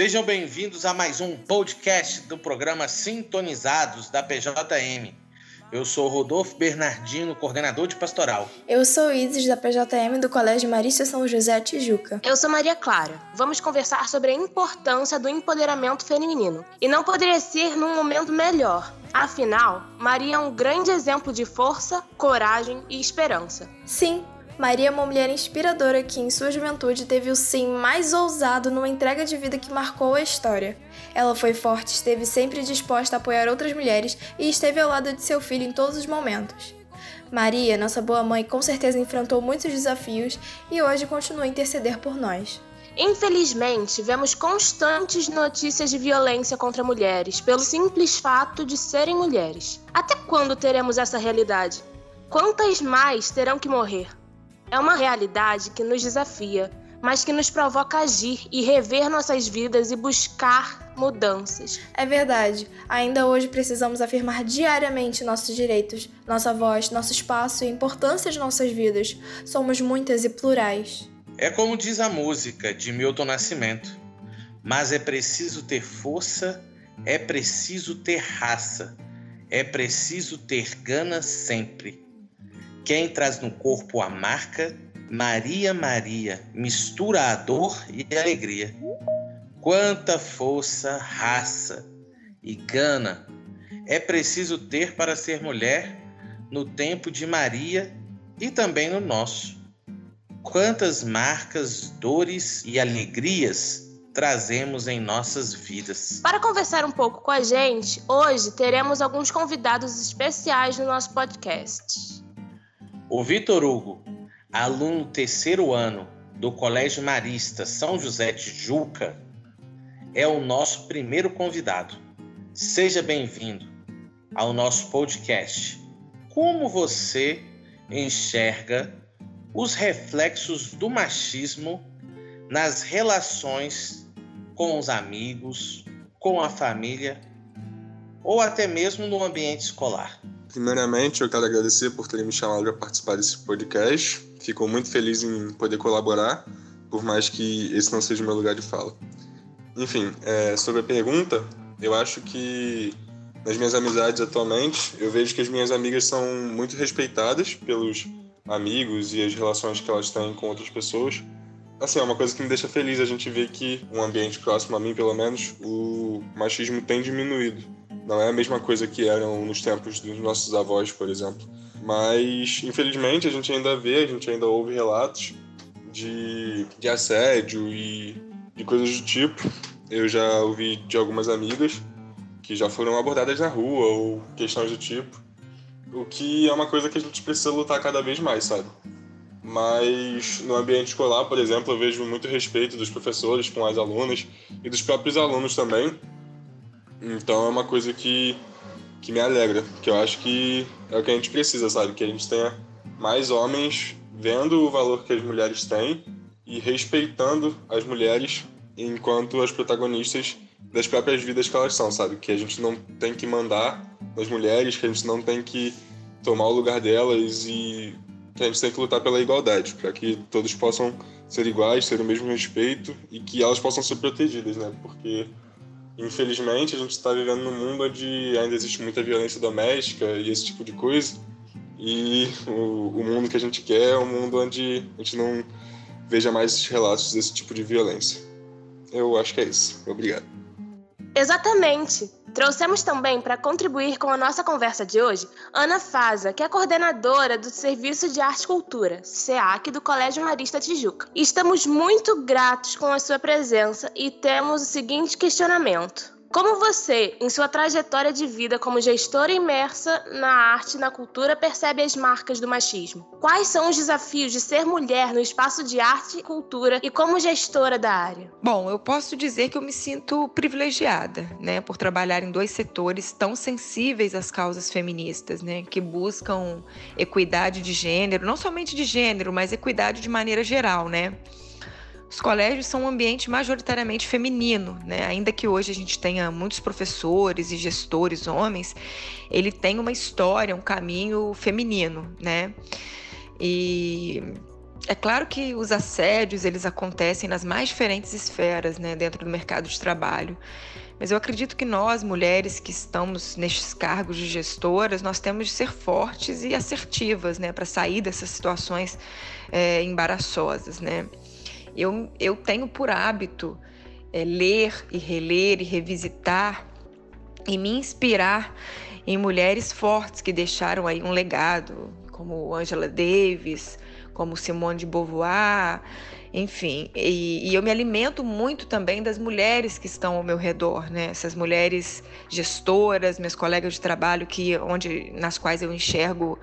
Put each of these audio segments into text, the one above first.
Sejam bem-vindos a mais um podcast do programa Sintonizados da PJM. Eu sou Rodolfo Bernardino, coordenador de pastoral. Eu sou Isis, da PJM do Colégio Marista São José Tijuca. Eu sou Maria Clara. Vamos conversar sobre a importância do empoderamento feminino. E não poderia ser num momento melhor. Afinal, Maria é um grande exemplo de força, coragem e esperança. Sim, Maria é uma mulher inspiradora que, em sua juventude, teve o sim mais ousado numa entrega de vida que marcou a história. Ela foi forte, esteve sempre disposta a apoiar outras mulheres e esteve ao lado de seu filho em todos os momentos. Maria, nossa boa mãe, com certeza enfrentou muitos desafios e hoje continua a interceder por nós. Infelizmente, vemos constantes notícias de violência contra mulheres pelo simples fato de serem mulheres. Até quando teremos essa realidade? Quantas mais terão que morrer? É uma realidade que nos desafia, mas que nos provoca agir e rever nossas vidas e buscar mudanças. É verdade. Ainda hoje precisamos afirmar diariamente nossos direitos, nossa voz, nosso espaço e a importância de nossas vidas. Somos muitas e plurais. É como diz a música de Milton Nascimento: Mas é preciso ter força, é preciso ter raça, é preciso ter gana sempre. Quem traz no corpo a marca, Maria, Maria, mistura a dor e a alegria. Quanta força, raça e gana é preciso ter para ser mulher no tempo de Maria e também no nosso. Quantas marcas, dores e alegrias trazemos em nossas vidas. Para conversar um pouco com a gente, hoje teremos alguns convidados especiais no nosso podcast. O Vitor Hugo, aluno terceiro ano do Colégio Marista São José de Juca, é o nosso primeiro convidado. Seja bem-vindo ao nosso podcast. Como você enxerga os reflexos do machismo nas relações com os amigos, com a família ou até mesmo no ambiente escolar? Primeiramente, eu quero agradecer por terem me chamado para participar desse podcast. Fico muito feliz em poder colaborar, por mais que esse não seja o meu lugar de fala. Enfim, é, sobre a pergunta, eu acho que nas minhas amizades atualmente, eu vejo que as minhas amigas são muito respeitadas pelos amigos e as relações que elas têm com outras pessoas. Assim, é uma coisa que me deixa feliz a gente ver que um ambiente próximo a mim, pelo menos, o machismo tem diminuído não é a mesma coisa que eram nos tempos dos nossos avós, por exemplo. Mas, infelizmente, a gente ainda vê, a gente ainda ouve relatos de, de assédio e de coisas do tipo. Eu já ouvi de algumas amigas que já foram abordadas na rua ou questões do tipo. O que é uma coisa que a gente precisa lutar cada vez mais, sabe? Mas no ambiente escolar, por exemplo, eu vejo muito respeito dos professores com as alunas e dos próprios alunos também então é uma coisa que, que me alegra, que eu acho que é o que a gente precisa, sabe? Que a gente tenha mais homens vendo o valor que as mulheres têm e respeitando as mulheres enquanto as protagonistas das próprias vidas que elas são, sabe? Que a gente não tem que mandar nas mulheres, que a gente não tem que tomar o lugar delas e que a gente tem que lutar pela igualdade, para que todos possam ser iguais, ter o mesmo respeito e que elas possam ser protegidas, né? Porque Infelizmente, a gente está vivendo num mundo onde ainda existe muita violência doméstica e esse tipo de coisa. E o, o mundo que a gente quer é um mundo onde a gente não veja mais relatos desse tipo de violência. Eu acho que é isso. Obrigado. Exatamente. Trouxemos também para contribuir com a nossa conversa de hoje Ana Faza, que é coordenadora do Serviço de Arte e Cultura, SEAC, do Colégio Marista Tijuca. estamos muito gratos com a sua presença e temos o seguinte questionamento: como você, em sua trajetória de vida como gestora imersa na arte e na cultura, percebe as marcas do machismo? Quais são os desafios de ser mulher no espaço de arte e cultura e como gestora da área? Bom, eu posso dizer que eu me sinto privilegiada, né, por trabalhar em dois setores tão sensíveis às causas feministas, né, que buscam equidade de gênero, não somente de gênero, mas equidade de maneira geral, né? Os colégios são um ambiente majoritariamente feminino, né? Ainda que hoje a gente tenha muitos professores e gestores homens, ele tem uma história, um caminho feminino, né? E É claro que os assédios eles acontecem nas mais diferentes esferas, né, dentro do mercado de trabalho. Mas eu acredito que nós, mulheres que estamos nestes cargos de gestoras, nós temos de ser fortes e assertivas, né, para sair dessas situações é, embaraçosas, né. Eu, eu tenho por hábito é, ler e reler e revisitar e me inspirar em mulheres fortes que deixaram aí um legado, como Angela Davis, como Simone de Beauvoir, enfim. E, e, eu me alimento muito também das mulheres que estão ao meu redor, né? Essas mulheres gestoras, minhas colegas de trabalho, que onde nas quais eu enxergo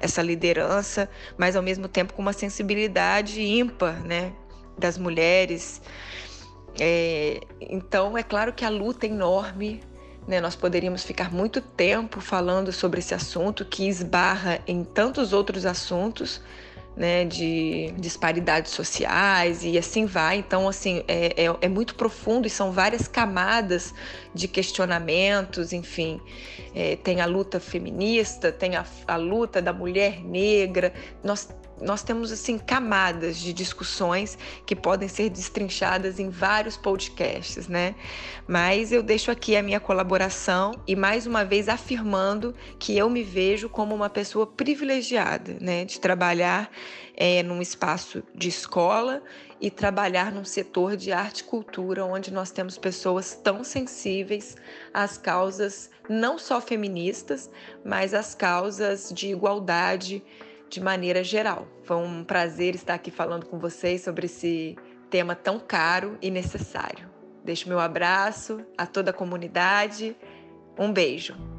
essa liderança, mas ao mesmo tempo com uma sensibilidade ímpar, né? Das mulheres. É, então, é claro que a luta é enorme. Né? Nós poderíamos ficar muito tempo falando sobre esse assunto que esbarra em tantos outros assuntos, né, de disparidades sociais e assim vai. Então, assim, é, é, é, muito profundo e são várias camadas de questionamentos, enfim. É, tem a luta feminista, tem a, a luta da mulher negra. Nós nós temos assim camadas de discussões que podem ser destrinchadas em vários podcasts, né? Mas eu deixo aqui a minha colaboração e mais uma vez afirmando que eu me vejo como uma pessoa privilegiada, né, de trabalhar é, num espaço de escola e trabalhar num setor de arte e cultura onde nós temos pessoas tão sensíveis às causas não só feministas, mas às causas de igualdade de maneira geral. Foi um prazer estar aqui falando com vocês sobre esse tema tão caro e necessário. Deixo meu abraço a toda a comunidade. Um beijo.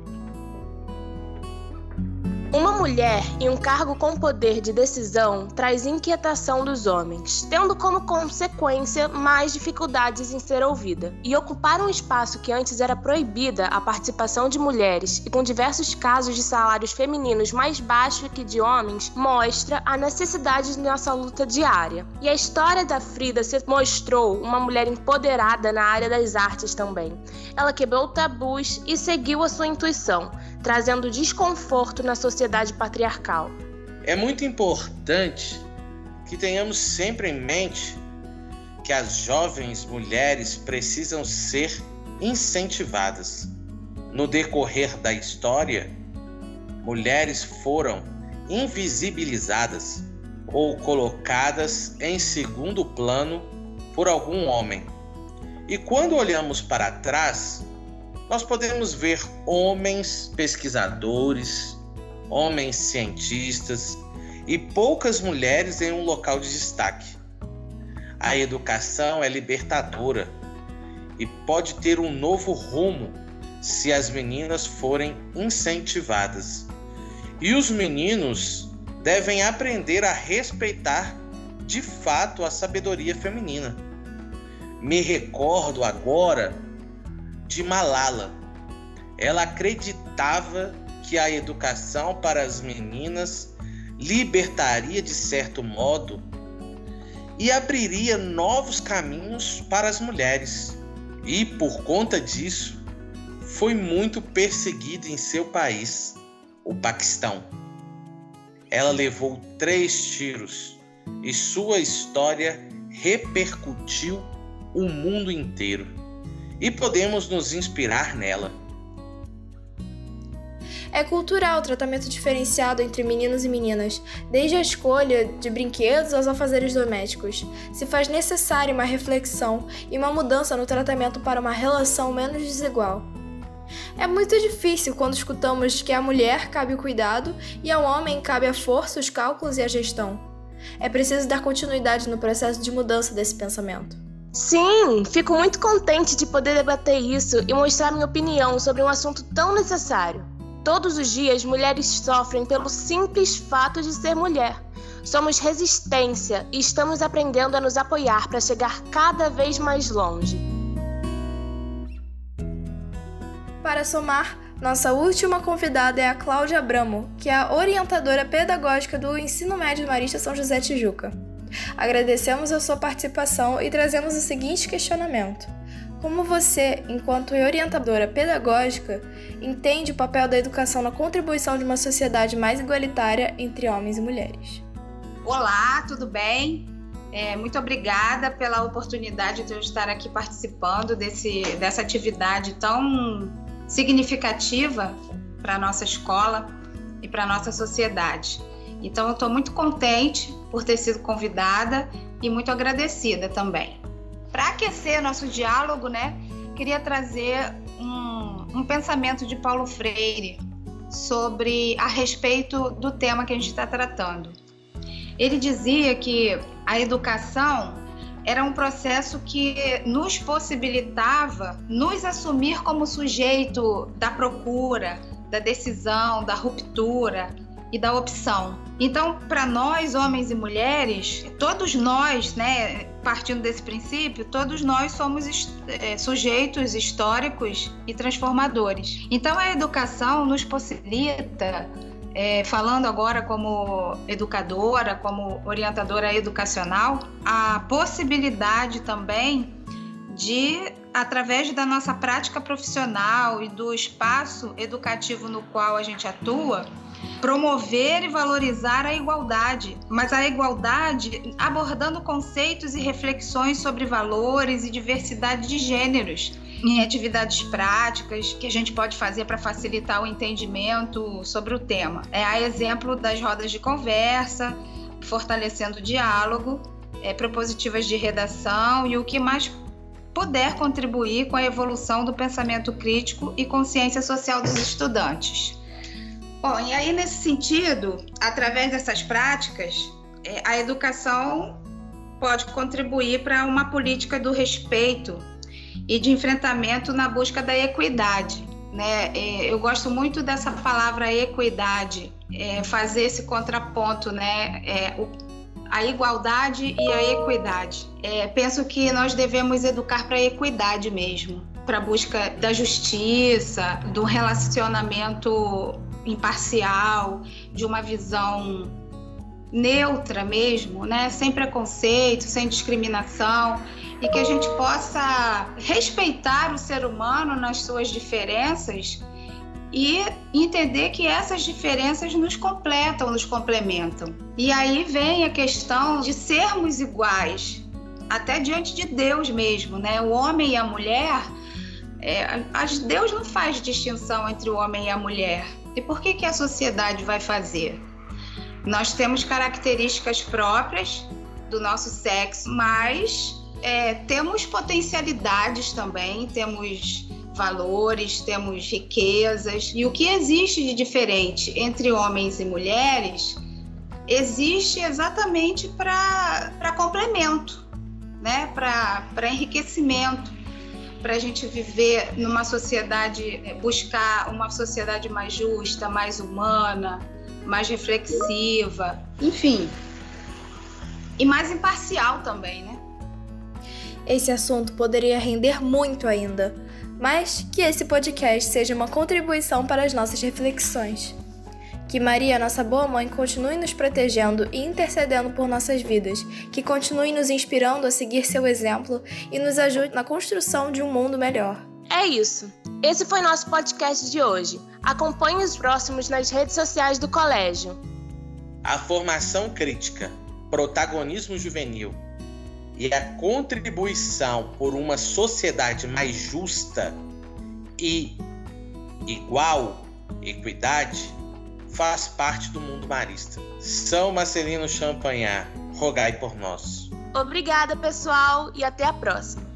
Uma mulher em um cargo com poder de decisão traz inquietação dos homens, tendo como consequência mais dificuldades em ser ouvida. E ocupar um espaço que antes era proibida a participação de mulheres e com diversos casos de salários femininos mais baixos que de homens, mostra a necessidade de nossa luta diária. E a história da Frida se mostrou uma mulher empoderada na área das artes também. Ela quebrou tabus e seguiu a sua intuição trazendo desconforto na sociedade patriarcal. É muito importante que tenhamos sempre em mente que as jovens mulheres precisam ser incentivadas. No decorrer da história, mulheres foram invisibilizadas ou colocadas em segundo plano por algum homem. E quando olhamos para trás, nós podemos ver homens pesquisadores, homens cientistas e poucas mulheres em um local de destaque. A educação é libertadora e pode ter um novo rumo se as meninas forem incentivadas. E os meninos devem aprender a respeitar de fato a sabedoria feminina. Me recordo agora de Malala. Ela acreditava que a educação para as meninas libertaria de certo modo e abriria novos caminhos para as mulheres. E por conta disso, foi muito perseguida em seu país, o Paquistão. Ela levou três tiros e sua história repercutiu o mundo inteiro e podemos nos inspirar nela. É cultural o tratamento diferenciado entre meninos e meninas, desde a escolha de brinquedos aos afazeres domésticos. Se faz necessária uma reflexão e uma mudança no tratamento para uma relação menos desigual. É muito difícil quando escutamos que à mulher cabe o cuidado e ao homem cabe a força, os cálculos e a gestão. É preciso dar continuidade no processo de mudança desse pensamento. Sim, fico muito contente de poder debater isso e mostrar minha opinião sobre um assunto tão necessário. Todos os dias, mulheres sofrem pelo simples fato de ser mulher. Somos resistência e estamos aprendendo a nos apoiar para chegar cada vez mais longe. Para somar, nossa última convidada é a Cláudia Abramo, que é a orientadora pedagógica do Ensino Médio Marista São José Tijuca. Agradecemos a sua participação e trazemos o seguinte questionamento: Como você, enquanto orientadora pedagógica, entende o papel da educação na contribuição de uma sociedade mais igualitária entre homens e mulheres? Olá, tudo bem? É, muito obrigada pela oportunidade de eu estar aqui participando desse, dessa atividade tão significativa para a nossa escola e para a nossa sociedade. Então, eu estou muito contente por ter sido convidada e muito agradecida também. Para aquecer nosso diálogo, né, queria trazer um, um pensamento de Paulo Freire sobre a respeito do tema que a gente está tratando. Ele dizia que a educação era um processo que nos possibilitava nos assumir como sujeito da procura, da decisão, da ruptura e da opção. Então, para nós, homens e mulheres, todos nós, né, partindo desse princípio, todos nós somos é, sujeitos históricos e transformadores. Então, a educação nos possibilita é, falando agora como educadora, como orientadora educacional, a possibilidade também de, através da nossa prática profissional e do espaço educativo no qual a gente atua, promover e valorizar a igualdade, mas a igualdade abordando conceitos e reflexões sobre valores e diversidade de gêneros em atividades práticas que a gente pode fazer para facilitar o entendimento sobre o tema. É a exemplo das rodas de conversa, fortalecendo o diálogo, é, propositivas de redação e o que mais puder contribuir com a evolução do pensamento crítico e consciência social dos estudantes. Bom, e aí nesse sentido, através dessas práticas, é, a educação pode contribuir para uma política do respeito e de enfrentamento na busca da equidade. Né? É, eu gosto muito dessa palavra equidade, é, fazer esse contraponto, né? A igualdade e a equidade. É, penso que nós devemos educar para a equidade mesmo, para a busca da justiça, do relacionamento imparcial, de uma visão neutra mesmo, né? sem preconceito, sem discriminação e que a gente possa respeitar o ser humano nas suas diferenças e entender que essas diferenças nos completam, nos complementam. E aí vem a questão de sermos iguais, até diante de Deus mesmo, né? O homem e a mulher, é, Deus não faz distinção entre o homem e a mulher. E por que, que a sociedade vai fazer? Nós temos características próprias do nosso sexo, mas é, temos potencialidades também, temos valores, temos riquezas. E o que existe de diferente entre homens e mulheres existe exatamente para complemento, né? para enriquecimento, para a gente viver numa sociedade, é, buscar uma sociedade mais justa, mais humana, mais reflexiva, enfim. E mais imparcial também, né? Esse assunto poderia render muito ainda, mas que esse podcast seja uma contribuição para as nossas reflexões. Que Maria, nossa boa mãe, continue nos protegendo e intercedendo por nossas vidas, que continue nos inspirando a seguir seu exemplo e nos ajude na construção de um mundo melhor. É isso. Esse foi nosso podcast de hoje. Acompanhe os próximos nas redes sociais do colégio. A formação crítica, protagonismo juvenil e a contribuição por uma sociedade mais justa e igual, equidade, faz parte do mundo marista. São Marcelino Champagnat, rogai por nós. Obrigada, pessoal, e até a próxima.